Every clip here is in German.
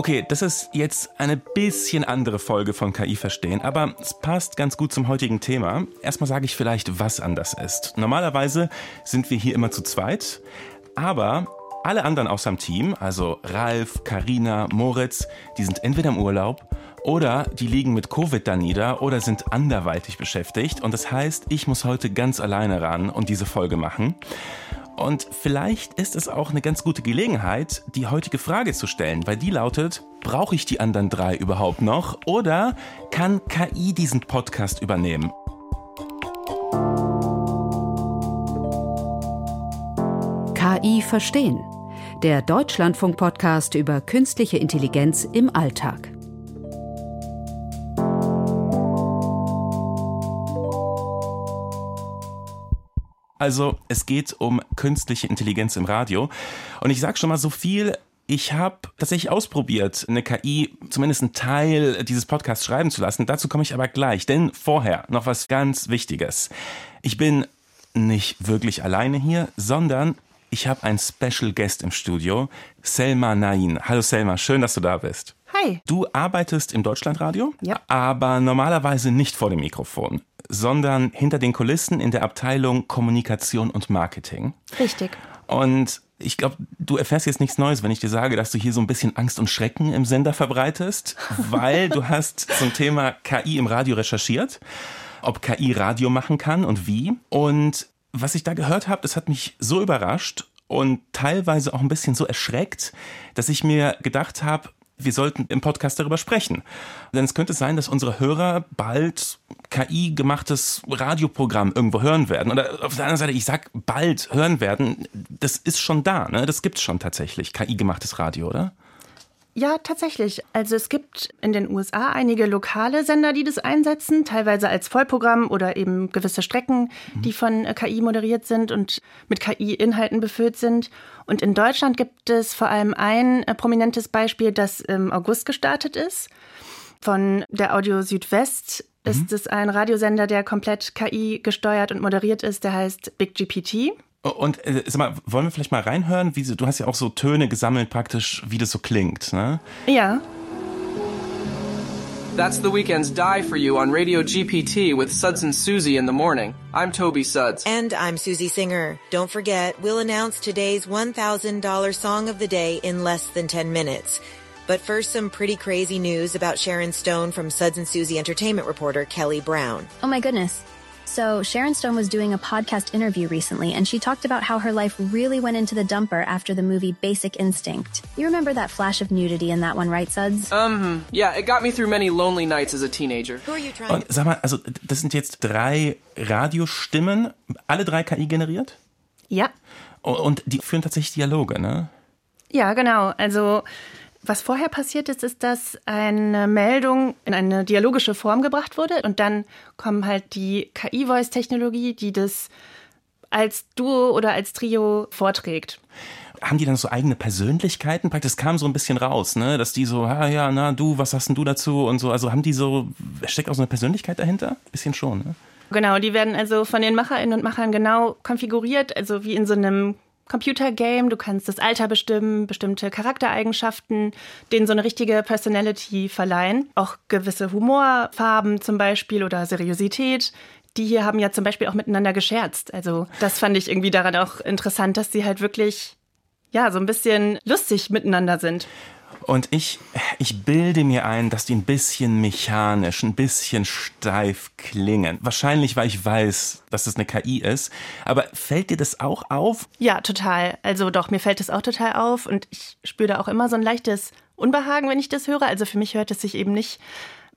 Okay, das ist jetzt eine bisschen andere Folge von KI verstehen, aber es passt ganz gut zum heutigen Thema. Erstmal sage ich vielleicht, was anders ist. Normalerweise sind wir hier immer zu zweit, aber alle anderen aus dem Team, also Ralf, Karina, Moritz, die sind entweder im Urlaub oder die liegen mit Covid da nieder oder sind anderweitig beschäftigt. Und das heißt, ich muss heute ganz alleine ran und diese Folge machen. Und vielleicht ist es auch eine ganz gute Gelegenheit, die heutige Frage zu stellen, weil die lautet, brauche ich die anderen drei überhaupt noch oder kann KI diesen Podcast übernehmen? KI verstehen. Der Deutschlandfunk-Podcast über künstliche Intelligenz im Alltag. Also es geht um künstliche Intelligenz im Radio. Und ich sage schon mal so viel, ich habe tatsächlich ausprobiert, eine KI zumindest einen Teil dieses Podcasts schreiben zu lassen. Dazu komme ich aber gleich. Denn vorher noch was ganz Wichtiges. Ich bin nicht wirklich alleine hier, sondern ich habe einen Special Guest im Studio, Selma Nain. Hallo Selma, schön, dass du da bist. Hi. Du arbeitest im Deutschlandradio, ja. aber normalerweise nicht vor dem Mikrofon sondern hinter den Kulissen in der Abteilung Kommunikation und Marketing. Richtig. Und ich glaube, du erfährst jetzt nichts Neues, wenn ich dir sage, dass du hier so ein bisschen Angst und Schrecken im Sender verbreitest, weil du hast zum Thema KI im Radio recherchiert, ob KI Radio machen kann und wie. Und was ich da gehört habe, das hat mich so überrascht und teilweise auch ein bisschen so erschreckt, dass ich mir gedacht habe, wir sollten im Podcast darüber sprechen. Denn es könnte sein, dass unsere Hörer bald KI-gemachtes Radioprogramm irgendwo hören werden. Oder auf der anderen Seite, ich sag bald hören werden, das ist schon da, ne? Das gibt's schon tatsächlich, KI-gemachtes Radio, oder? Ja, tatsächlich. Also es gibt in den USA einige lokale Sender, die das einsetzen, teilweise als Vollprogramm oder eben gewisse Strecken, mhm. die von äh, KI moderiert sind und mit KI-Inhalten befüllt sind. Und in Deutschland gibt es vor allem ein äh, prominentes Beispiel, das im August gestartet ist. Von der Audio Südwest mhm. ist es ein Radiosender, der komplett KI gesteuert und moderiert ist, der heißt Big GPT. Und äh, sag mal, wollen wir vielleicht mal reinhören? Wie, du hast ja auch so Töne gesammelt praktisch, wie das so klingt, ne? Ja. That's the weekend's die for you on Radio GPT with Suds and Susie in the morning. I'm Toby Suds. And I'm Susie Singer. Don't forget, we'll announce today's $1,000 song of the day in less than 10 minutes. But first, some pretty crazy news about Sharon Stone from Suds and Susie entertainment reporter Kelly Brown. Oh my goodness. So, Sharon Stone was doing a podcast interview recently, and she talked about how her life really went into the dumper after the movie Basic Instinct. You remember that flash of nudity in that one, right, Suds? Um, yeah, it got me through many lonely nights as a teenager. Who are you trying Und sag mal, also das sind jetzt drei Radiostimmen, alle drei KI generiert? Ja. Und die führen tatsächlich Dialoge, ne? Ja, genau. Also was vorher passiert ist, ist, dass eine Meldung in eine dialogische Form gebracht wurde und dann kommt halt die KI-Voice-Technologie, die das als Duo oder als Trio vorträgt. Haben die dann so eigene Persönlichkeiten? Das kam so ein bisschen raus, ne? Dass die so, ah ja, na du, was hast denn du dazu und so. Also haben die so, steckt auch so eine Persönlichkeit dahinter? Bisschen schon, ne? Genau, die werden also von den Macherinnen und Machern genau konfiguriert, also wie in so einem Computergame. Du kannst das Alter bestimmen, bestimmte Charaktereigenschaften, denen so eine richtige Personality verleihen. Auch gewisse Humorfarben zum Beispiel oder Seriosität. Die hier haben ja zum Beispiel auch miteinander gescherzt. Also das fand ich irgendwie daran auch interessant, dass sie halt wirklich ja so ein bisschen lustig miteinander sind. Und ich, ich bilde mir ein, dass die ein bisschen mechanisch, ein bisschen steif klingen. Wahrscheinlich, weil ich weiß, dass das eine KI ist. Aber fällt dir das auch auf? Ja, total. Also doch, mir fällt das auch total auf. Und ich spüre da auch immer so ein leichtes Unbehagen, wenn ich das höre. Also für mich hört es sich eben nicht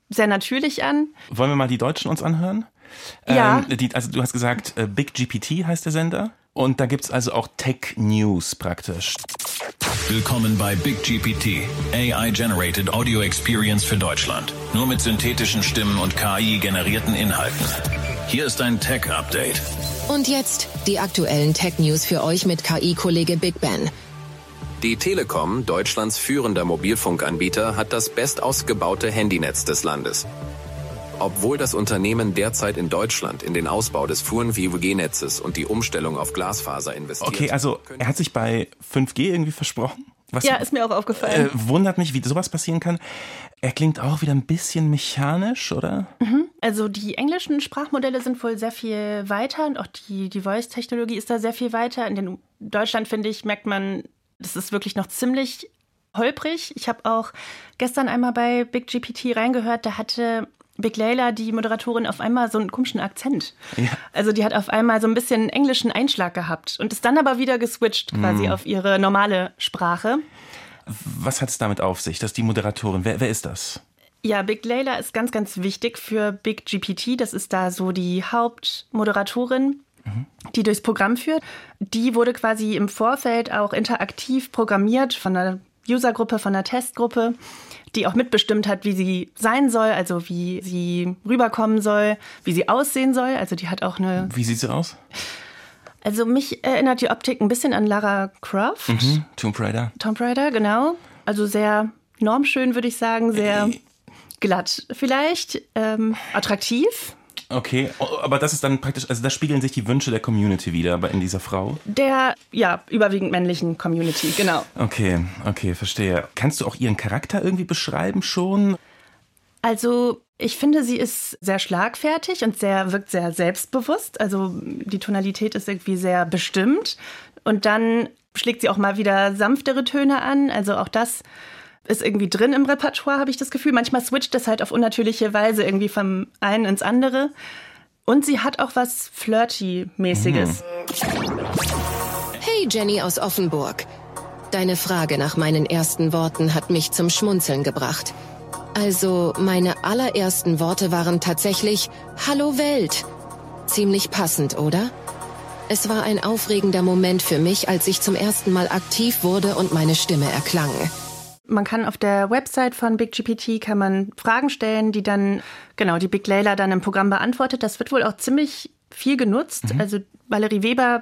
sehr natürlich an. Wollen wir mal die Deutschen uns anhören? Ja. Ähm, die, also du hast gesagt, äh, Big GPT heißt der Sender. Und da gibt es also auch Tech News praktisch. Willkommen bei Big GPT, AI-generated Audio Experience für Deutschland. Nur mit synthetischen Stimmen und KI-generierten Inhalten. Hier ist ein Tech-Update. Und jetzt die aktuellen Tech-News für euch mit KI-Kollege Big Ben. Die Telekom, Deutschlands führender Mobilfunkanbieter, hat das bestausgebaute Handynetz des Landes. Obwohl das Unternehmen derzeit in Deutschland in den Ausbau des Fuhren-5G-Netzes und die Umstellung auf Glasfaser investiert. Okay, also er hat sich bei 5G irgendwie versprochen? Was, ja, ist mir auch aufgefallen. Äh, wundert mich, wie sowas passieren kann. Er klingt auch wieder ein bisschen mechanisch, oder? Mhm. Also die englischen Sprachmodelle sind wohl sehr viel weiter und auch die, die Voice-Technologie ist da sehr viel weiter. In den Deutschland, finde ich, merkt man, das ist wirklich noch ziemlich holprig. Ich habe auch gestern einmal bei Big GPT reingehört, da hatte Big Layla, die Moderatorin, auf einmal so einen komischen Akzent. Ja. Also die hat auf einmal so ein bisschen englischen Einschlag gehabt und ist dann aber wieder geswitcht quasi mm. auf ihre normale Sprache. Was hat es damit auf sich, dass die Moderatorin, wer, wer ist das? Ja, Big Layla ist ganz, ganz wichtig für Big GPT. Das ist da so die Hauptmoderatorin, mhm. die durchs Programm führt. Die wurde quasi im Vorfeld auch interaktiv programmiert von einer Usergruppe, von einer Testgruppe die auch mitbestimmt hat, wie sie sein soll, also wie sie rüberkommen soll, wie sie aussehen soll. Also die hat auch eine. Wie sieht sie aus? Also mich erinnert die Optik ein bisschen an Lara Croft. Mhm. Tomb Raider. Tomb Raider, genau. Also sehr normschön, würde ich sagen, sehr äh, glatt vielleicht, ähm, attraktiv. Okay, aber das ist dann praktisch, also da spiegeln sich die Wünsche der Community wieder in dieser Frau? Der, ja, überwiegend männlichen Community, genau. Okay, okay, verstehe. Kannst du auch ihren Charakter irgendwie beschreiben schon? Also, ich finde, sie ist sehr schlagfertig und sehr, wirkt sehr selbstbewusst. Also, die Tonalität ist irgendwie sehr bestimmt. Und dann schlägt sie auch mal wieder sanftere Töne an. Also, auch das ist irgendwie drin im Repertoire, habe ich das Gefühl. Manchmal switcht es halt auf unnatürliche Weise irgendwie vom einen ins andere. Und sie hat auch was Flirty-mäßiges. Hey Jenny aus Offenburg. Deine Frage nach meinen ersten Worten hat mich zum Schmunzeln gebracht. Also, meine allerersten Worte waren tatsächlich Hallo Welt. Ziemlich passend, oder? Es war ein aufregender Moment für mich, als ich zum ersten Mal aktiv wurde und meine Stimme erklang. Man kann auf der Website von BigGPT kann man Fragen stellen, die dann, genau, die Big Layla dann im Programm beantwortet. Das wird wohl auch ziemlich viel genutzt. Mhm. Also Valerie Weber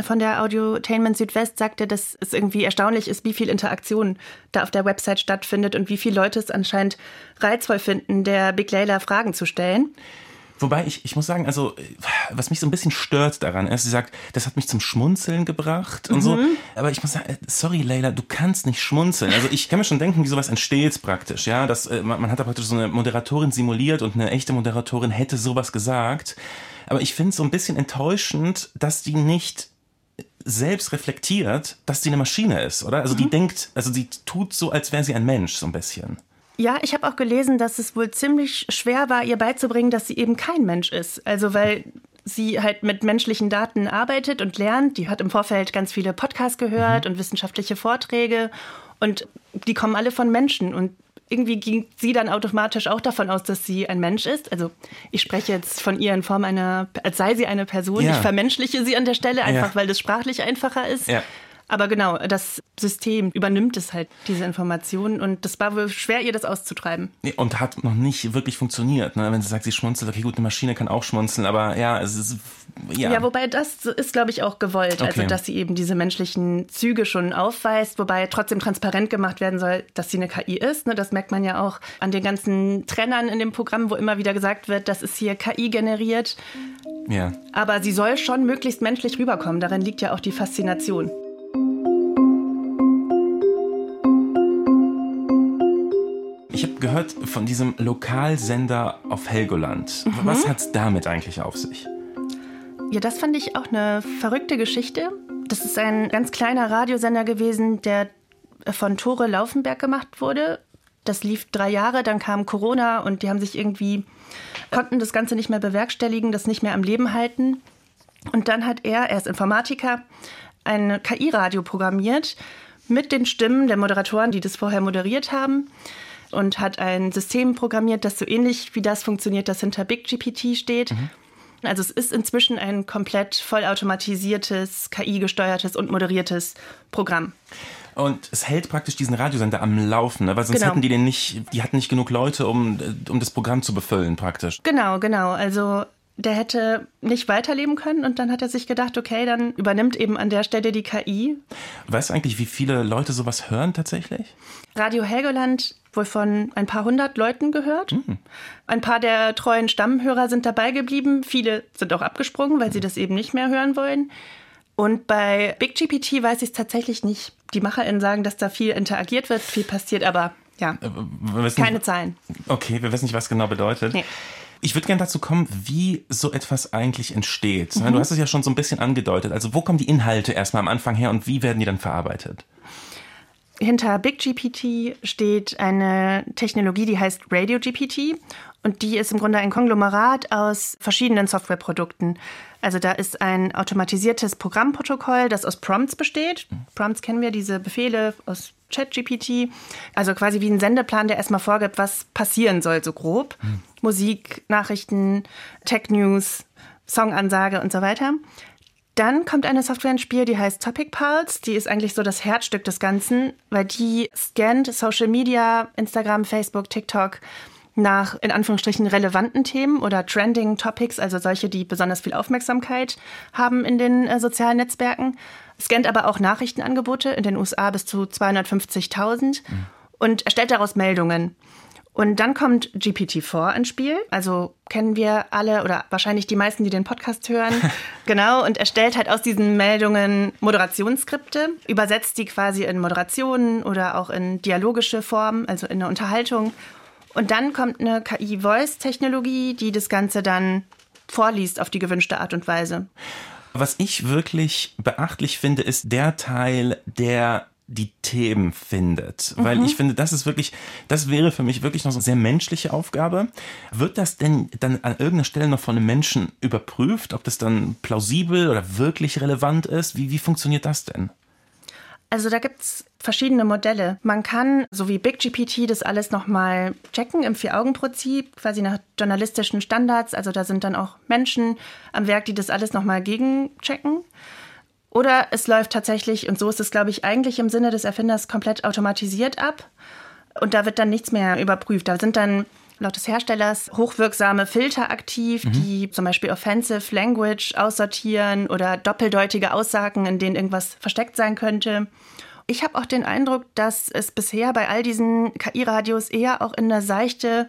von der Audiotainment Südwest sagte, dass es irgendwie erstaunlich ist, wie viel Interaktion da auf der Website stattfindet und wie viele Leute es anscheinend reizvoll finden, der Big Layla Fragen zu stellen. Wobei ich, ich muss sagen, also was mich so ein bisschen stört daran ist, sie sagt, das hat mich zum Schmunzeln gebracht und mhm. so. Aber ich muss sagen, sorry Leila, du kannst nicht schmunzeln. Also ich kann mir schon denken, wie sowas entsteht praktisch, ja. Das, äh, man, man hat da praktisch so eine Moderatorin simuliert und eine echte Moderatorin hätte sowas gesagt. Aber ich finde es so ein bisschen enttäuschend, dass die nicht selbst reflektiert, dass sie eine Maschine ist, oder? Also mhm. die denkt, also sie tut so, als wäre sie ein Mensch, so ein bisschen. Ja, ich habe auch gelesen, dass es wohl ziemlich schwer war, ihr beizubringen, dass sie eben kein Mensch ist. Also weil sie halt mit menschlichen Daten arbeitet und lernt. Die hat im Vorfeld ganz viele Podcasts gehört mhm. und wissenschaftliche Vorträge und die kommen alle von Menschen und irgendwie ging sie dann automatisch auch davon aus, dass sie ein Mensch ist. Also ich spreche jetzt von ihr in Form einer, als sei sie eine Person. Ja. Ich vermenschliche sie an der Stelle einfach, ja. weil das sprachlich einfacher ist. Ja. Aber genau, das System übernimmt es halt, diese Informationen. Und das war wohl schwer, ihr das auszutreiben. Und hat noch nicht wirklich funktioniert. Ne? Wenn sie sagt, sie schmunzelt, okay, gut, eine Maschine kann auch schmunzeln, aber ja, es ist. Ja, ja wobei das ist, glaube ich, auch gewollt. Also, okay. Also, dass sie eben diese menschlichen Züge schon aufweist, wobei trotzdem transparent gemacht werden soll, dass sie eine KI ist. Ne? Das merkt man ja auch an den ganzen Trennern in dem Programm, wo immer wieder gesagt wird, das ist hier KI generiert. Ja. Aber sie soll schon möglichst menschlich rüberkommen. Darin liegt ja auch die Faszination. Ich habe gehört von diesem Lokalsender auf Helgoland. Mhm. Was hat es damit eigentlich auf sich? Ja, das fand ich auch eine verrückte Geschichte. Das ist ein ganz kleiner Radiosender gewesen, der von Tore Laufenberg gemacht wurde. Das lief drei Jahre, dann kam Corona und die haben sich irgendwie, konnten das Ganze nicht mehr bewerkstelligen, das nicht mehr am Leben halten. Und dann hat er, er ist Informatiker, ein KI-Radio programmiert mit den Stimmen der Moderatoren, die das vorher moderiert haben und hat ein System programmiert, das so ähnlich wie das funktioniert, das hinter BigGPT steht. Mhm. Also es ist inzwischen ein komplett vollautomatisiertes, KI-gesteuertes und moderiertes Programm. Und es hält praktisch diesen Radiosender am Laufen, ne? weil sonst genau. hätten die den nicht, die hatten nicht genug Leute, um, um das Programm zu befüllen praktisch. Genau, genau. Also der hätte nicht weiterleben können und dann hat er sich gedacht, okay, dann übernimmt eben an der Stelle die KI. Weißt du eigentlich, wie viele Leute sowas hören tatsächlich? Radio Helgoland wohl von ein paar hundert Leuten gehört. Mhm. Ein paar der treuen Stammhörer sind dabei geblieben. Viele sind auch abgesprungen, weil sie das eben nicht mehr hören wollen. Und bei BigGPT weiß ich es tatsächlich nicht die MacherInnen sagen, dass da viel interagiert wird, viel passiert, aber ja, äh, keine nicht, Zahlen. Okay, wir wissen nicht, was genau bedeutet. Nee. Ich würde gerne dazu kommen, wie so etwas eigentlich entsteht. Mhm. Du hast es ja schon so ein bisschen angedeutet. Also wo kommen die Inhalte erstmal am Anfang her und wie werden die dann verarbeitet? Hinter BigGPT steht eine Technologie, die heißt RadioGPT. Und die ist im Grunde ein Konglomerat aus verschiedenen Softwareprodukten. Also da ist ein automatisiertes Programmprotokoll, das aus Prompts besteht. Prompts kennen wir, diese Befehle aus ChatGPT. Also quasi wie ein Sendeplan, der erstmal vorgibt, was passieren soll, so grob. Mhm. Musik, Nachrichten, Tech-News, Songansage und so weiter. Dann kommt eine Software ins Spiel, die heißt Topic Pulse. Die ist eigentlich so das Herzstück des Ganzen, weil die scannt Social Media, Instagram, Facebook, TikTok nach in Anführungsstrichen relevanten Themen oder Trending Topics, also solche, die besonders viel Aufmerksamkeit haben in den äh, sozialen Netzwerken. Scannt aber auch Nachrichtenangebote in den USA bis zu 250.000 mhm. und erstellt daraus Meldungen. Und dann kommt GPT-4 ins Spiel. Also kennen wir alle oder wahrscheinlich die meisten, die den Podcast hören. genau. Und erstellt halt aus diesen Meldungen Moderationsskripte, übersetzt die quasi in Moderationen oder auch in dialogische Form, also in eine Unterhaltung. Und dann kommt eine KI-Voice-Technologie, die das Ganze dann vorliest auf die gewünschte Art und Weise. Was ich wirklich beachtlich finde, ist der Teil, der die Themen findet. Mhm. Weil ich finde, das ist wirklich, das wäre für mich wirklich noch so eine sehr menschliche Aufgabe. Wird das denn dann an irgendeiner Stelle noch von einem Menschen überprüft, ob das dann plausibel oder wirklich relevant ist? Wie, wie funktioniert das denn? Also da gibt es verschiedene Modelle. Man kann, so wie BigGPT, das alles nochmal checken im Vier-Augen-Prinzip, quasi nach journalistischen Standards. Also da sind dann auch Menschen am Werk, die das alles nochmal gegenchecken. Oder es läuft tatsächlich, und so ist es, glaube ich, eigentlich im Sinne des Erfinders komplett automatisiert ab. Und da wird dann nichts mehr überprüft. Da sind dann laut des Herstellers hochwirksame Filter aktiv, mhm. die zum Beispiel Offensive Language aussortieren oder doppeldeutige Aussagen, in denen irgendwas versteckt sein könnte. Ich habe auch den Eindruck, dass es bisher bei all diesen KI-Radios eher auch in eine seichte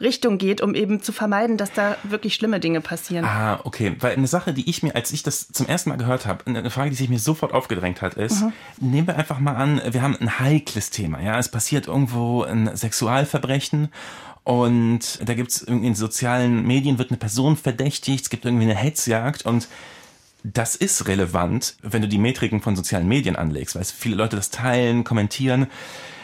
Richtung geht, um eben zu vermeiden, dass da wirklich schlimme Dinge passieren. Ah, okay. Weil eine Sache, die ich mir, als ich das zum ersten Mal gehört habe, eine Frage, die sich mir sofort aufgedrängt hat, ist, mhm. nehmen wir einfach mal an, wir haben ein heikles Thema. Ja, es passiert irgendwo ein Sexualverbrechen und da gibt es in sozialen Medien wird eine Person verdächtigt, es gibt irgendwie eine Hetzjagd und das ist relevant, wenn du die Metriken von sozialen Medien anlegst, weil viele Leute das teilen, kommentieren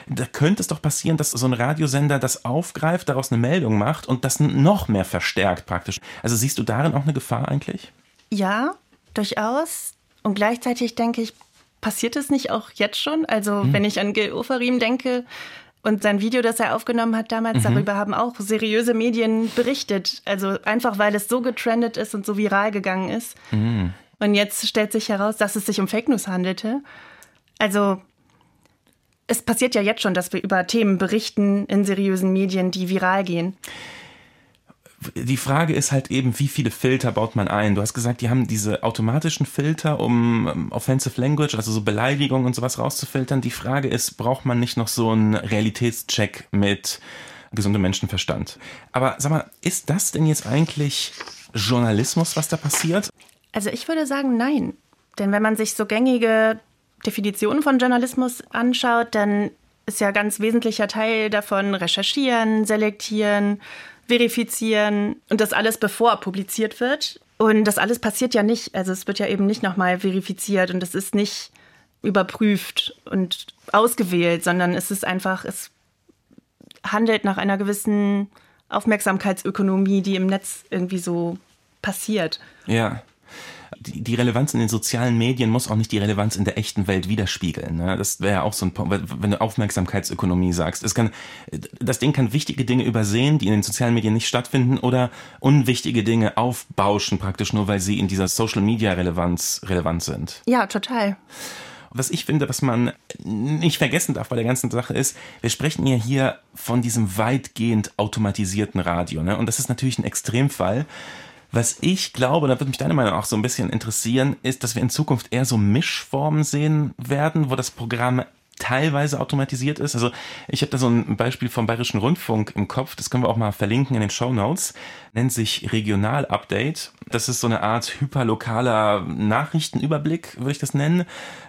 da könnte es doch passieren, dass so ein Radiosender das aufgreift, daraus eine Meldung macht und das noch mehr verstärkt praktisch. Also siehst du darin auch eine Gefahr eigentlich? Ja, durchaus. Und gleichzeitig denke ich, passiert es nicht auch jetzt schon? Also hm. wenn ich an Gil Oferim denke, und sein Video, das er aufgenommen hat damals, mhm. darüber haben auch seriöse Medien berichtet. Also einfach, weil es so getrendet ist und so viral gegangen ist. Mhm. Und jetzt stellt sich heraus, dass es sich um Fake News handelte. Also es passiert ja jetzt schon, dass wir über Themen berichten in seriösen Medien, die viral gehen. Die Frage ist halt eben, wie viele Filter baut man ein? Du hast gesagt, die haben diese automatischen Filter, um ähm, Offensive Language, also so Beleidigungen und sowas rauszufiltern. Die Frage ist, braucht man nicht noch so einen Realitätscheck mit gesundem Menschenverstand? Aber sag mal, ist das denn jetzt eigentlich Journalismus, was da passiert? Also ich würde sagen, nein. Denn wenn man sich so gängige Definition von Journalismus anschaut, dann ist ja ganz wesentlicher Teil davon recherchieren, selektieren, verifizieren und das alles bevor publiziert wird. Und das alles passiert ja nicht. Also es wird ja eben nicht nochmal verifiziert und es ist nicht überprüft und ausgewählt, sondern es ist einfach, es handelt nach einer gewissen Aufmerksamkeitsökonomie, die im Netz irgendwie so passiert. Ja die, Relevanz in den sozialen Medien muss auch nicht die Relevanz in der echten Welt widerspiegeln. Ne? Das wäre ja auch so ein Punkt, wenn du Aufmerksamkeitsökonomie sagst. Es kann, das Ding kann wichtige Dinge übersehen, die in den sozialen Medien nicht stattfinden, oder unwichtige Dinge aufbauschen, praktisch nur, weil sie in dieser Social Media Relevanz relevant sind. Ja, total. Was ich finde, was man nicht vergessen darf bei der ganzen Sache ist, wir sprechen ja hier von diesem weitgehend automatisierten Radio. Ne? Und das ist natürlich ein Extremfall. Was ich glaube, da würde mich deine Meinung auch so ein bisschen interessieren, ist, dass wir in Zukunft eher so Mischformen sehen werden, wo das Programm teilweise automatisiert ist. Also ich habe da so ein Beispiel vom Bayerischen Rundfunk im Kopf, das können wir auch mal verlinken in den Show Notes, nennt sich Regional Update. Das ist so eine Art hyperlokaler Nachrichtenüberblick, würde ich das nennen.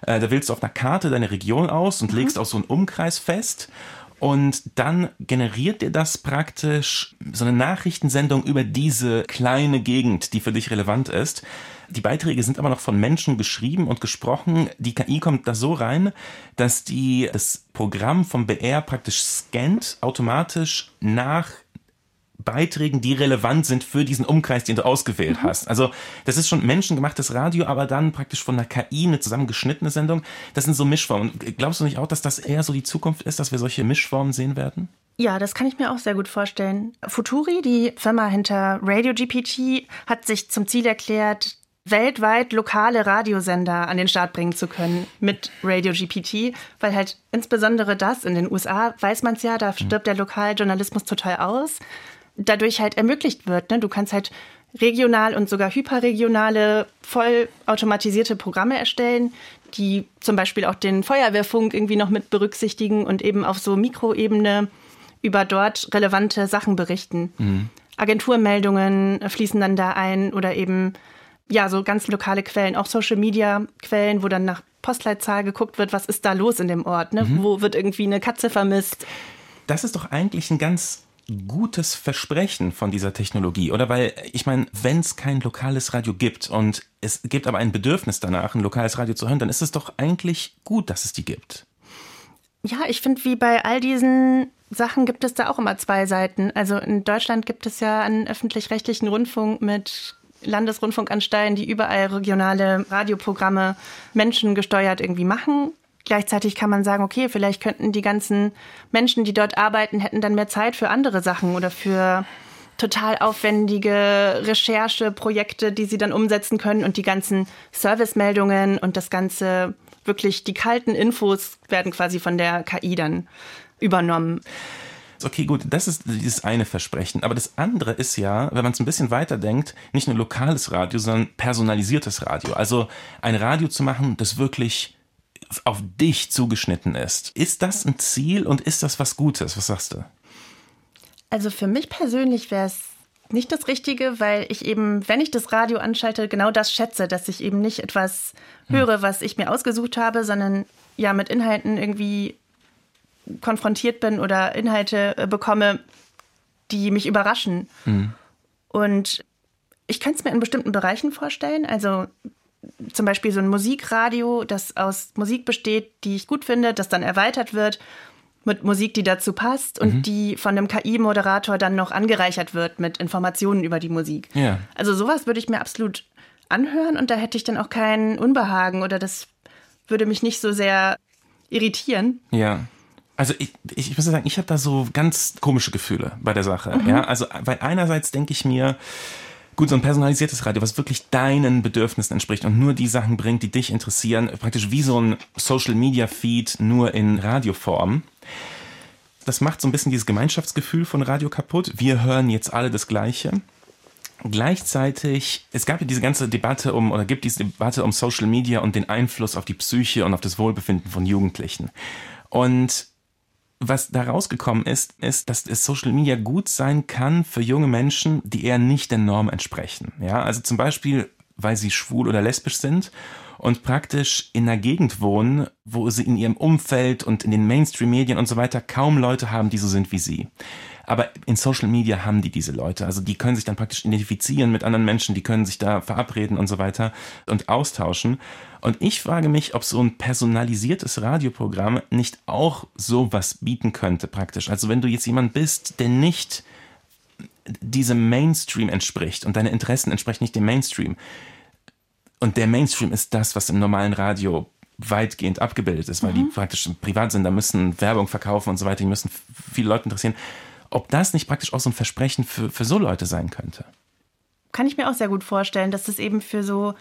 Äh, da wählst du auf einer Karte deine Region aus und mhm. legst auch so einen Umkreis fest und dann generiert dir das praktisch so eine Nachrichtensendung über diese kleine Gegend, die für dich relevant ist. Die Beiträge sind aber noch von Menschen geschrieben und gesprochen. Die KI kommt da so rein, dass die das Programm vom BR praktisch scannt, automatisch nach Beiträgen, die relevant sind für diesen Umkreis, den du ausgewählt mhm. hast. Also das ist schon menschengemachtes Radio, aber dann praktisch von der KI eine zusammengeschnittene Sendung. Das sind so Mischformen. Glaubst du nicht auch, dass das eher so die Zukunft ist, dass wir solche Mischformen sehen werden? Ja, das kann ich mir auch sehr gut vorstellen. Futuri, die Firma hinter Radio GPT, hat sich zum Ziel erklärt, weltweit lokale Radiosender an den Start bringen zu können mit Radio GPT, weil halt insbesondere das in den USA, weiß man es ja, da stirbt der Lokaljournalismus total aus dadurch halt ermöglicht wird. Ne? Du kannst halt regional und sogar hyperregionale, vollautomatisierte Programme erstellen, die zum Beispiel auch den Feuerwehrfunk irgendwie noch mit berücksichtigen und eben auf so Mikroebene über dort relevante Sachen berichten. Mhm. Agenturmeldungen fließen dann da ein oder eben ja so ganz lokale Quellen, auch Social Media Quellen, wo dann nach Postleitzahl geguckt wird, was ist da los in dem Ort, ne? Mhm. wo wird irgendwie eine Katze vermisst. Das ist doch eigentlich ein ganz gutes Versprechen von dieser Technologie, oder? Weil ich meine, wenn es kein lokales Radio gibt und es gibt aber ein Bedürfnis danach, ein lokales Radio zu hören, dann ist es doch eigentlich gut, dass es die gibt. Ja, ich finde, wie bei all diesen Sachen gibt es da auch immer zwei Seiten. Also in Deutschland gibt es ja einen öffentlich-rechtlichen Rundfunk mit Landesrundfunkanstalten, die überall regionale Radioprogramme menschengesteuert irgendwie machen. Gleichzeitig kann man sagen, okay, vielleicht könnten die ganzen Menschen, die dort arbeiten, hätten dann mehr Zeit für andere Sachen oder für total aufwendige Rechercheprojekte, die sie dann umsetzen können und die ganzen Servicemeldungen und das ganze wirklich die kalten Infos werden quasi von der KI dann übernommen. Okay, gut, das ist dieses eine Versprechen. Aber das andere ist ja, wenn man es ein bisschen weiter denkt, nicht nur lokales Radio, sondern personalisiertes Radio. Also ein Radio zu machen, das wirklich auf dich zugeschnitten ist. Ist das ein Ziel und ist das was Gutes? Was sagst du? Also für mich persönlich wäre es nicht das Richtige, weil ich eben, wenn ich das Radio anschalte, genau das schätze, dass ich eben nicht etwas höre, was ich mir ausgesucht habe, sondern ja mit Inhalten irgendwie konfrontiert bin oder Inhalte äh, bekomme, die mich überraschen. Mhm. Und ich kann es mir in bestimmten Bereichen vorstellen. Also zum Beispiel so ein Musikradio, das aus Musik besteht, die ich gut finde, das dann erweitert wird mit Musik, die dazu passt und mhm. die von einem KI-Moderator dann noch angereichert wird mit Informationen über die Musik. Ja. Also sowas würde ich mir absolut anhören und da hätte ich dann auch kein Unbehagen oder das würde mich nicht so sehr irritieren. Ja. Also ich, ich, ich muss sagen, ich habe da so ganz komische Gefühle bei der Sache. Mhm. Ja, also weil einerseits denke ich mir, Gut, so ein personalisiertes Radio, was wirklich deinen Bedürfnissen entspricht und nur die Sachen bringt, die dich interessieren, praktisch wie so ein Social Media Feed nur in Radioform. Das macht so ein bisschen dieses Gemeinschaftsgefühl von Radio kaputt. Wir hören jetzt alle das Gleiche. Gleichzeitig, es gab ja diese ganze Debatte um, oder gibt diese Debatte um Social Media und den Einfluss auf die Psyche und auf das Wohlbefinden von Jugendlichen. Und was da rausgekommen ist, ist, dass es Social Media gut sein kann für junge Menschen, die eher nicht der Norm entsprechen. Ja, also zum Beispiel, weil sie schwul oder lesbisch sind und praktisch in einer Gegend wohnen, wo sie in ihrem Umfeld und in den Mainstream-Medien und so weiter kaum Leute haben, die so sind wie sie. Aber in Social Media haben die diese Leute. Also die können sich dann praktisch identifizieren mit anderen Menschen, die können sich da verabreden und so weiter und austauschen. Und ich frage mich, ob so ein personalisiertes Radioprogramm nicht auch sowas bieten könnte, praktisch. Also wenn du jetzt jemand bist, der nicht diesem Mainstream entspricht und deine Interessen entsprechen nicht dem Mainstream. Und der Mainstream ist das, was im normalen Radio weitgehend abgebildet ist, weil mhm. die praktisch Privatsender müssen Werbung verkaufen und so weiter, die müssen viele Leute interessieren ob das nicht praktisch auch so ein Versprechen für, für so Leute sein könnte. Kann ich mir auch sehr gut vorstellen, dass das eben für so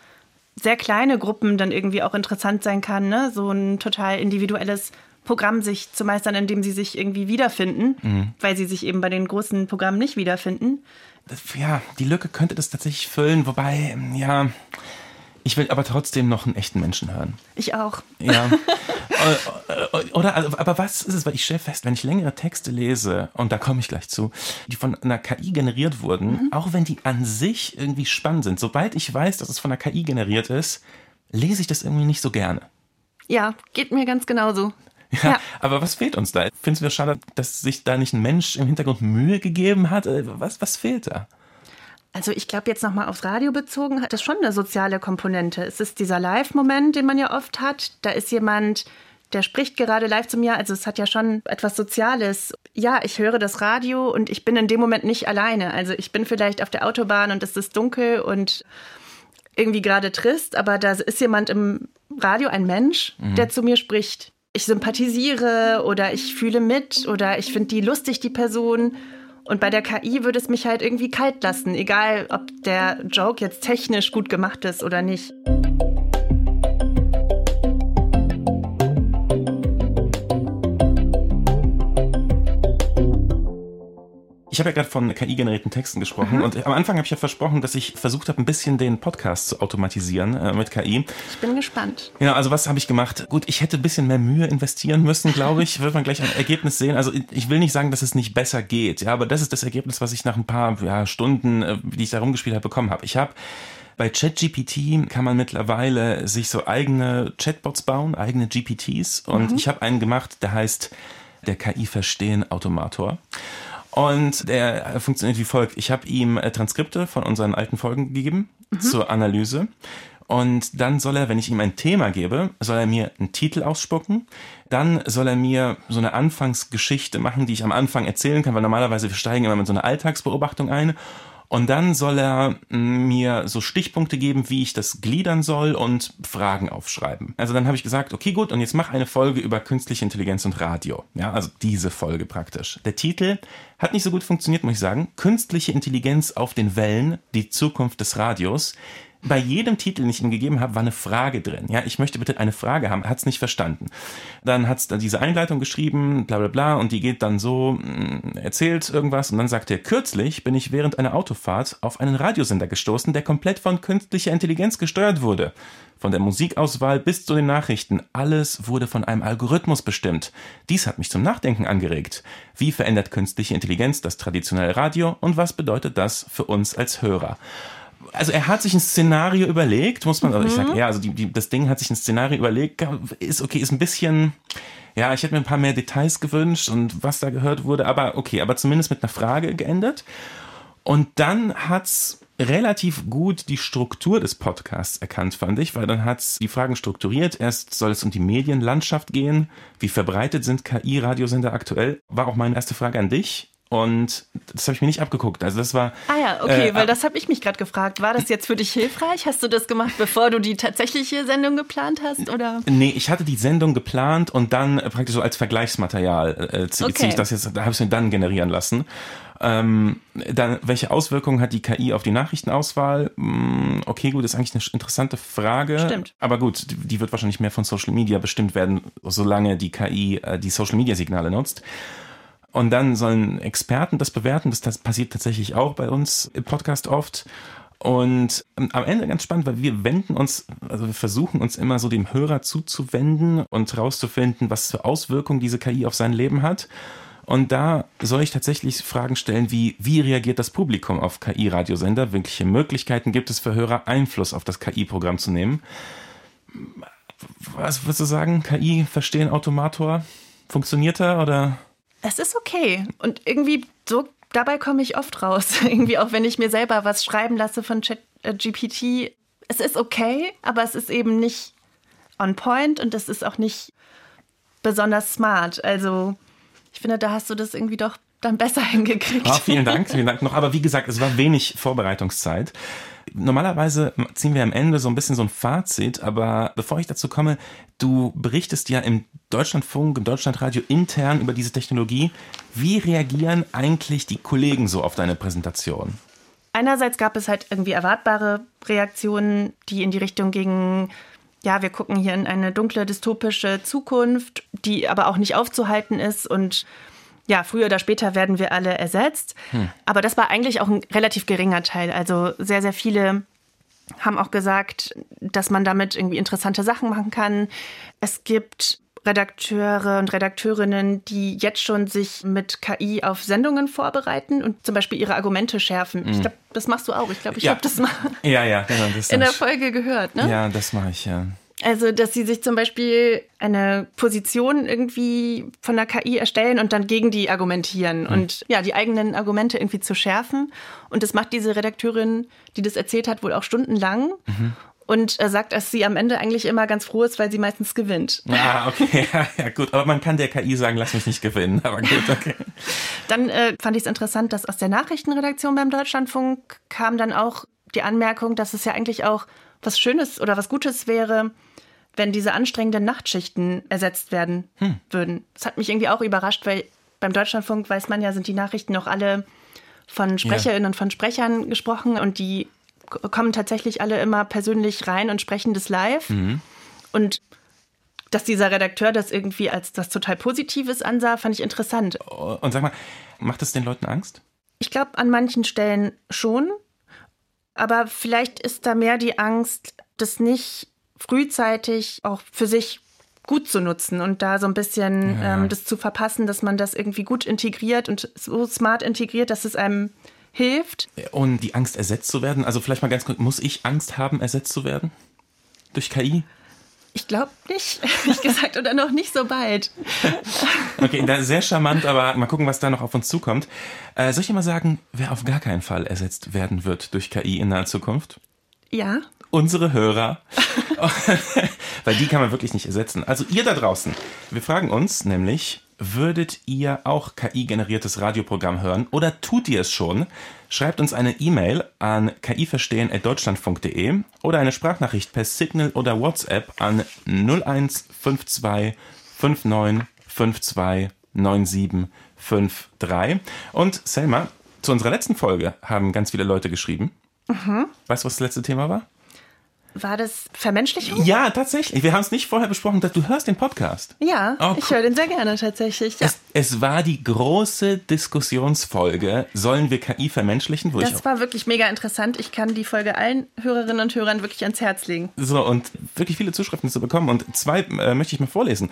sehr kleine Gruppen dann irgendwie auch interessant sein kann, ne? so ein total individuelles Programm sich zu meistern, indem sie sich irgendwie wiederfinden, mhm. weil sie sich eben bei den großen Programmen nicht wiederfinden. Das, ja, die Lücke könnte das tatsächlich füllen, wobei, ja, Ich will aber trotzdem noch einen echten Menschen hören. Ich auch. Ja. Äh, äh, oder, also, aber was ist es? Weil ich stelle fest, wenn ich längere Texte lese, und da komme ich gleich zu, die von einer KI generiert wurden, mhm. auch wenn die an sich irgendwie spannend sind, sobald ich weiß, dass es von einer KI generiert ist, lese ich das irgendwie nicht so gerne. Ja, geht mir ganz genauso. Ja, ja, aber was fehlt uns da? Findest du es schade, dass sich da nicht ein Mensch im Hintergrund Mühe gegeben hat? Äh, was, was fehlt da? Also ich glaube, jetzt nochmal aufs Radio bezogen, hat das schon eine soziale Komponente. Es ist dieser Live-Moment, den man ja oft hat. Da ist jemand, der spricht gerade live zu mir. Also es hat ja schon etwas Soziales. Ja, ich höre das Radio und ich bin in dem Moment nicht alleine. Also ich bin vielleicht auf der Autobahn und es ist dunkel und irgendwie gerade trist, aber da ist jemand im Radio, ein Mensch, mhm. der zu mir spricht. Ich sympathisiere oder ich fühle mit oder ich finde die lustig, die Person. Und bei der KI würde es mich halt irgendwie kalt lassen, egal ob der Joke jetzt technisch gut gemacht ist oder nicht. Ich habe ja gerade von KI-generierten Texten gesprochen mhm. und am Anfang habe ich ja versprochen, dass ich versucht habe, ein bisschen den Podcast zu automatisieren äh, mit KI. Ich bin gespannt. Ja, also was habe ich gemacht? Gut, ich hätte ein bisschen mehr Mühe investieren müssen, glaube ich. Wird man gleich ein Ergebnis sehen. Also ich will nicht sagen, dass es nicht besser geht, ja, aber das ist das Ergebnis, was ich nach ein paar ja, Stunden, äh, die ich da rumgespielt habe, bekommen habe. Ich habe bei ChatGPT kann man mittlerweile sich so eigene Chatbots bauen, eigene GPTs. Und mhm. ich habe einen gemacht, der heißt der KI-Verstehen-Automator. Und der funktioniert wie folgt. Ich habe ihm äh, Transkripte von unseren alten Folgen gegeben mhm. zur Analyse. Und dann soll er, wenn ich ihm ein Thema gebe, soll er mir einen Titel ausspucken. Dann soll er mir so eine Anfangsgeschichte machen, die ich am Anfang erzählen kann, weil normalerweise wir steigen immer mit so einer Alltagsbeobachtung ein. Und dann soll er mm, mir so Stichpunkte geben, wie ich das gliedern soll und Fragen aufschreiben. Also dann habe ich gesagt, okay, gut, und jetzt mach eine Folge über künstliche Intelligenz und Radio. Ja, also diese Folge praktisch. Der Titel hat nicht so gut funktioniert, muss ich sagen. Künstliche Intelligenz auf den Wellen, die Zukunft des Radios bei jedem Titel, den ich ihm gegeben habe, war eine Frage drin. Ja, ich möchte bitte eine Frage haben. Hat es nicht verstanden. Dann hat es diese Einleitung geschrieben, bla bla bla, und die geht dann so, mm, erzählt irgendwas, und dann sagt er, kürzlich bin ich während einer Autofahrt auf einen Radiosender gestoßen, der komplett von künstlicher Intelligenz gesteuert wurde. Von der Musikauswahl bis zu den Nachrichten, alles wurde von einem Algorithmus bestimmt. Dies hat mich zum Nachdenken angeregt. Wie verändert künstliche Intelligenz das traditionelle Radio und was bedeutet das für uns als Hörer? Also er hat sich ein Szenario überlegt, muss man, also ich sage, mhm. ja, also die, die, das Ding hat sich ein Szenario überlegt, ist okay, ist ein bisschen, ja, ich hätte mir ein paar mehr Details gewünscht und was da gehört wurde, aber okay, aber zumindest mit einer Frage geendet. Und dann hat's relativ gut die Struktur des Podcasts erkannt, fand ich, weil dann hat's die Fragen strukturiert. Erst soll es um die Medienlandschaft gehen. Wie verbreitet sind KI-Radiosender aktuell? War auch meine erste Frage an dich. Und das habe ich mir nicht abgeguckt. Also das war. Ah ja, okay, äh, weil das habe ich mich gerade gefragt. War das jetzt für dich hilfreich? Hast du das gemacht, bevor du die tatsächliche Sendung geplant hast? Oder? Nee, ich hatte die Sendung geplant und dann praktisch so als Vergleichsmaterial äh, ziehe okay. ich das jetzt, da habe ich es mir dann generieren lassen. Ähm, dann, welche Auswirkungen hat die KI auf die Nachrichtenauswahl? Hm, okay, gut, ist eigentlich eine interessante Frage. Stimmt. Aber gut, die, die wird wahrscheinlich mehr von Social Media bestimmt werden, solange die KI äh, die Social Media Signale nutzt. Und dann sollen Experten das bewerten. Das, das passiert tatsächlich auch bei uns im Podcast oft. Und am Ende ganz spannend, weil wir wenden uns, also wir versuchen uns immer so dem Hörer zuzuwenden und herauszufinden, was für Auswirkungen diese KI auf sein Leben hat. Und da soll ich tatsächlich Fragen stellen wie, wie reagiert das Publikum auf KI-Radiosender? Welche Möglichkeiten gibt es für Hörer, Einfluss auf das KI-Programm zu nehmen? Was würdest du sagen? KI verstehen Automator? Funktioniert er oder? Es ist okay. Und irgendwie so dabei komme ich oft raus. irgendwie auch wenn ich mir selber was schreiben lasse von ChatGPT. Äh, es ist okay, aber es ist eben nicht on point und es ist auch nicht besonders smart. Also ich finde, da hast du das irgendwie doch dann besser hingekriegt. Oh, vielen Dank, vielen Dank noch. Aber wie gesagt, es war wenig Vorbereitungszeit. Normalerweise ziehen wir am Ende so ein bisschen so ein Fazit, aber bevor ich dazu komme, du berichtest ja im Deutschlandfunk, im Deutschlandradio intern über diese Technologie. Wie reagieren eigentlich die Kollegen so auf deine Präsentation? Einerseits gab es halt irgendwie erwartbare Reaktionen, die in die Richtung gingen, ja, wir gucken hier in eine dunkle, dystopische Zukunft, die aber auch nicht aufzuhalten ist und ja, früher oder später werden wir alle ersetzt. Hm. Aber das war eigentlich auch ein relativ geringer Teil. Also sehr, sehr viele haben auch gesagt, dass man damit irgendwie interessante Sachen machen kann. Es gibt Redakteure und Redakteurinnen, die jetzt schon sich mit KI auf Sendungen vorbereiten und zum Beispiel ihre Argumente schärfen. Mhm. Ich glaube, das machst du auch. Ich glaube, ich ja. habe das mal ja, ja, genau, das in der Folge gehört. Ne? Ja, das mache ich, ja. Also, dass sie sich zum Beispiel eine Position irgendwie von der KI erstellen und dann gegen die argumentieren mhm. und ja, die eigenen Argumente irgendwie zu schärfen. Und das macht diese Redakteurin, die das erzählt hat, wohl auch stundenlang. Mhm und er sagt, dass sie am Ende eigentlich immer ganz froh ist, weil sie meistens gewinnt. Ah, okay, ja, ja, gut. Aber man kann der KI sagen, lass mich nicht gewinnen. Aber gut, okay. dann äh, fand ich es interessant, dass aus der Nachrichtenredaktion beim Deutschlandfunk kam dann auch die Anmerkung, dass es ja eigentlich auch was Schönes oder was Gutes wäre, wenn diese anstrengenden Nachtschichten ersetzt werden hm. würden. Das hat mich irgendwie auch überrascht, weil beim Deutschlandfunk weiß man ja, sind die Nachrichten noch alle von Sprecherinnen ja. und von Sprechern gesprochen und die kommen tatsächlich alle immer persönlich rein und sprechen das live. Mhm. Und dass dieser Redakteur das irgendwie als das total Positives ansah, fand ich interessant. Und sag mal, macht es den Leuten Angst? Ich glaube, an manchen Stellen schon. Aber vielleicht ist da mehr die Angst, das nicht frühzeitig auch für sich gut zu nutzen und da so ein bisschen ja. ähm, das zu verpassen, dass man das irgendwie gut integriert und so smart integriert, dass es einem hilft. Und die Angst, ersetzt zu werden? Also vielleicht mal ganz kurz, muss ich Angst haben, ersetzt zu werden? Durch KI? Ich glaube nicht, ehrlich gesagt, oder noch nicht so bald. okay, sehr charmant, aber mal gucken, was da noch auf uns zukommt. Äh, soll ich mal sagen, wer auf gar keinen Fall ersetzt werden wird durch KI in naher Zukunft? Ja. Unsere Hörer. Weil die kann man wirklich nicht ersetzen. Also ihr da draußen. Wir fragen uns nämlich, Würdet ihr auch KI-generiertes Radioprogramm hören oder tut ihr es schon? Schreibt uns eine E-Mail an kiverstehen.deutschlandfunk.de oder eine Sprachnachricht per Signal oder WhatsApp an 0152 5952 9753. Und Selma, zu unserer letzten Folge haben ganz viele Leute geschrieben. Mhm. Weißt du, was das letzte Thema war? War das Vermenschlichung? Ja, tatsächlich. Wir haben es nicht vorher besprochen. Du hörst den Podcast. Ja, oh, ich höre den sehr gerne tatsächlich. Ja. Es, es, war die große Diskussionsfolge. Sollen wir KI vermenschlichen? Wo das war wirklich mega interessant. Ich kann die Folge allen Hörerinnen und Hörern wirklich ans Herz legen. So, und wirklich viele Zuschriften zu bekommen. Und zwei äh, möchte ich mal vorlesen.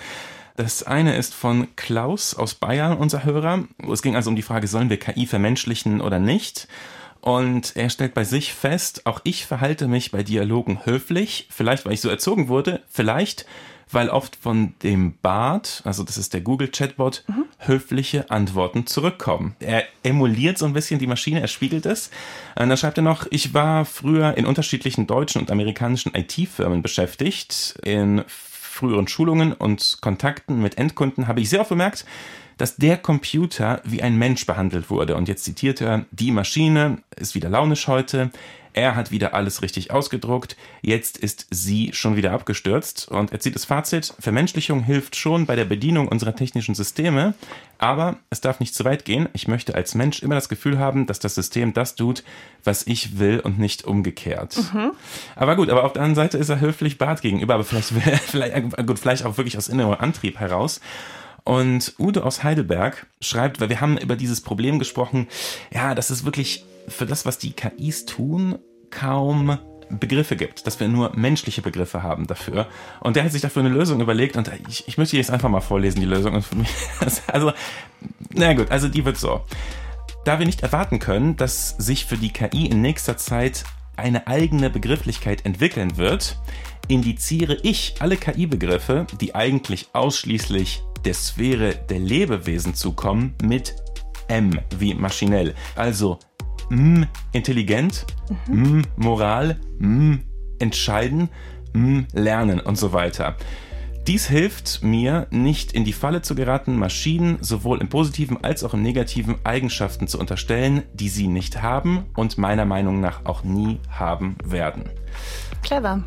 Das eine ist von Klaus aus Bayern, unser Hörer. Es ging also um die Frage, sollen wir KI vermenschlichen oder nicht? Und er stellt bei sich fest, auch ich verhalte mich bei Dialogen höflich, vielleicht weil ich so erzogen wurde, vielleicht weil oft von dem Bart, also das ist der Google-Chatbot, mhm. höfliche Antworten zurückkommen. Er emuliert so ein bisschen die Maschine, er spiegelt es. Und dann schreibt er noch, ich war früher in unterschiedlichen deutschen und amerikanischen IT-Firmen beschäftigt. In früheren Schulungen und Kontakten mit Endkunden habe ich sehr oft bemerkt, dass der Computer wie ein Mensch behandelt wurde. Und jetzt zitiert er, die Maschine ist wieder launisch heute, er hat wieder alles richtig ausgedruckt, jetzt ist sie schon wieder abgestürzt. Und er zieht das Fazit, Vermenschlichung hilft schon bei der Bedienung unserer technischen Systeme, aber es darf nicht zu weit gehen. Ich möchte als Mensch immer das Gefühl haben, dass das System das tut, was ich will und nicht umgekehrt. Mhm. Aber gut, aber auf der anderen Seite ist er höflich Bart gegenüber, aber vielleicht, vielleicht, gut, vielleicht auch wirklich aus innerem Antrieb heraus. Und Udo aus Heidelberg schreibt, weil wir haben über dieses Problem gesprochen, ja, dass es wirklich für das, was die KIs tun, kaum Begriffe gibt, dass wir nur menschliche Begriffe haben dafür. Und der hat sich dafür eine Lösung überlegt und ich, ich möchte jetzt einfach mal vorlesen, die Lösung. Und für mich, also, na gut, also die wird so. Da wir nicht erwarten können, dass sich für die KI in nächster Zeit eine eigene Begrifflichkeit entwickeln wird, indiziere ich alle KI-Begriffe, die eigentlich ausschließlich der Sphäre der Lebewesen zukommen, mit M wie maschinell. Also M intelligent, mhm. M Moral, M entscheiden, M lernen und so weiter. Dies hilft mir, nicht in die Falle zu geraten, Maschinen sowohl im positiven als auch im negativen Eigenschaften zu unterstellen, die sie nicht haben und meiner Meinung nach auch nie haben werden. Clever.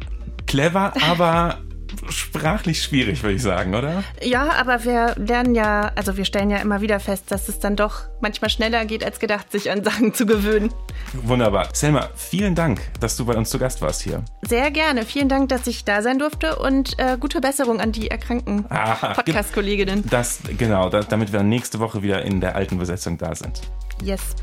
Clever, aber sprachlich schwierig, würde ich sagen, oder? Ja, aber wir lernen ja, also wir stellen ja immer wieder fest, dass es dann doch manchmal schneller geht als gedacht, sich an Sachen zu gewöhnen. Wunderbar. Selma, vielen Dank, dass du bei uns zu Gast warst hier. Sehr gerne. Vielen Dank, dass ich da sein durfte und äh, gute Besserung an die erkrankten Podcast-Kolleginnen. Das, genau, da, damit wir nächste Woche wieder in der alten Besetzung da sind. Yes.